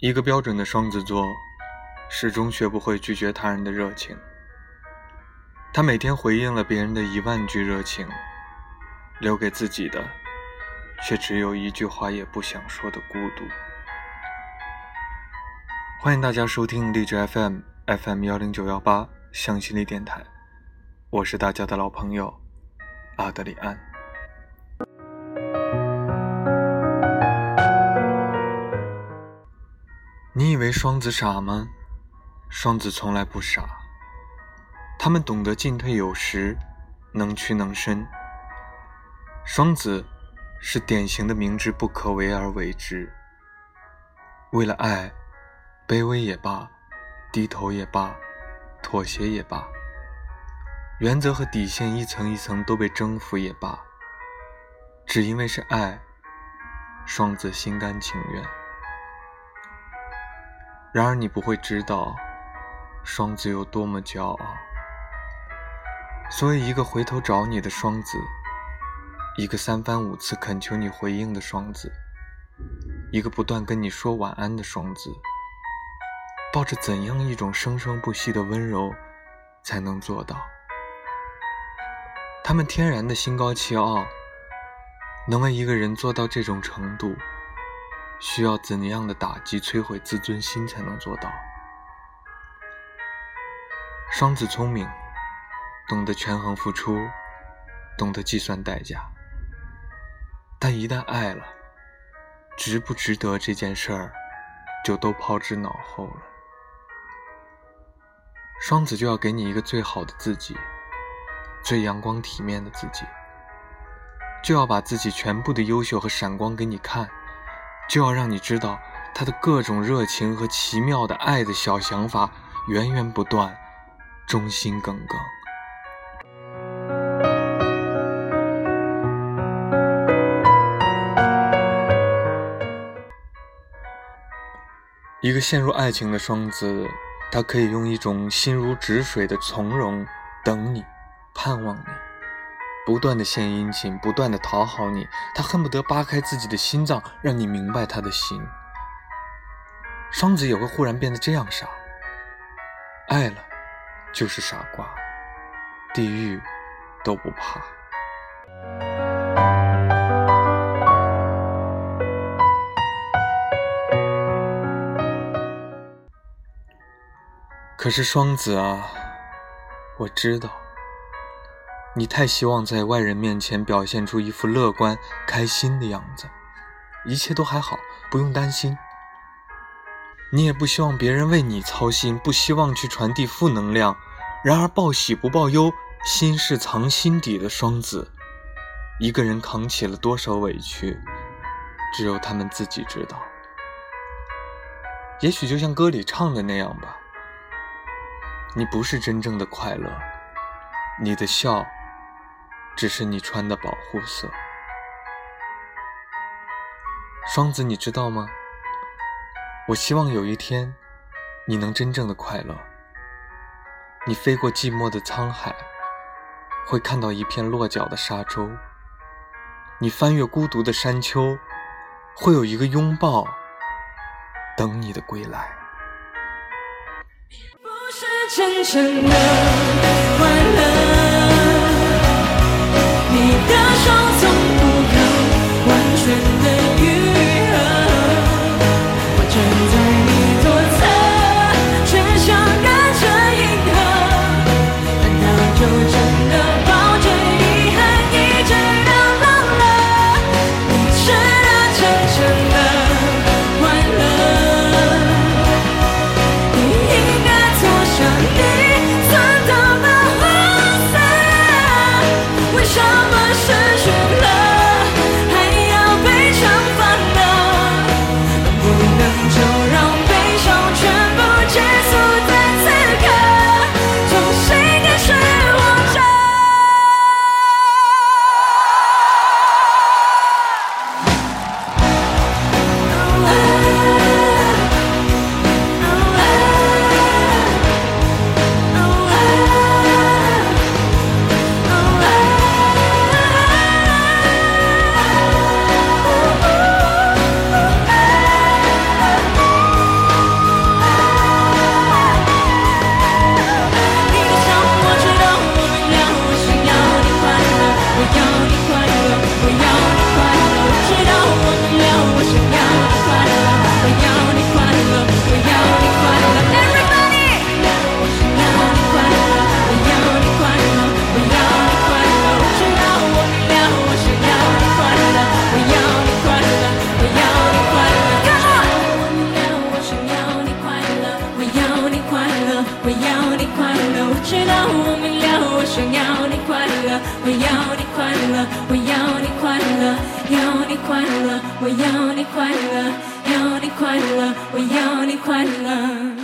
一个标准的双子座，始终学不会拒绝他人的热情。他每天回应了别人的一万句热情，留给自己的，却只有一句话也不想说的孤独。欢迎大家收听荔枝 FM FM 幺零九幺八向心力电台，我是大家的老朋友阿德里安。你以为双子傻吗？双子从来不傻，他们懂得进退有时，能屈能伸。双子是典型的明知不可为而为之，为了爱，卑微也罢，低头也罢，妥协也罢，原则和底线一层一层都被征服也罢，只因为是爱，双子心甘情愿。然而你不会知道，双子有多么骄傲。所以，一个回头找你的双子，一个三番五次恳求你回应的双子，一个不断跟你说晚安的双子，抱着怎样一种生生不息的温柔，才能做到？他们天然的心高气傲，能为一个人做到这种程度？需要怎样的打击摧毁自尊心才能做到？双子聪明，懂得权衡付出，懂得计算代价，但一旦爱了，值不值得这件事儿，就都抛之脑后了。双子就要给你一个最好的自己，最阳光体面的自己，就要把自己全部的优秀和闪光给你看。就要让你知道他的各种热情和奇妙的爱的小想法，源源不断，忠心耿耿。一个陷入爱情的双子，他可以用一种心如止水的从容等你，盼望你。不断的献殷勤，不断的讨好你，他恨不得扒开自己的心脏，让你明白他的心。双子也会忽然变得这样傻，爱了就是傻瓜，地狱都不怕。可是双子啊，我知道。你太希望在外人面前表现出一副乐观、开心的样子，一切都还好，不用担心。你也不希望别人为你操心，不希望去传递负能量。然而报喜不报忧，心事藏心底的双子，一个人扛起了多少委屈，只有他们自己知道。也许就像歌里唱的那样吧，你不是真正的快乐，你的笑。只是你穿的保护色，双子，你知道吗？我希望有一天，你能真正的快乐。你飞过寂寞的沧海，会看到一片落脚的沙洲；你翻越孤独的山丘，会有一个拥抱等你的归来。不是真正的快乐。快乐，我要你快乐，我要你快乐，要你快乐，我要你快乐，要你快乐，我要你快乐。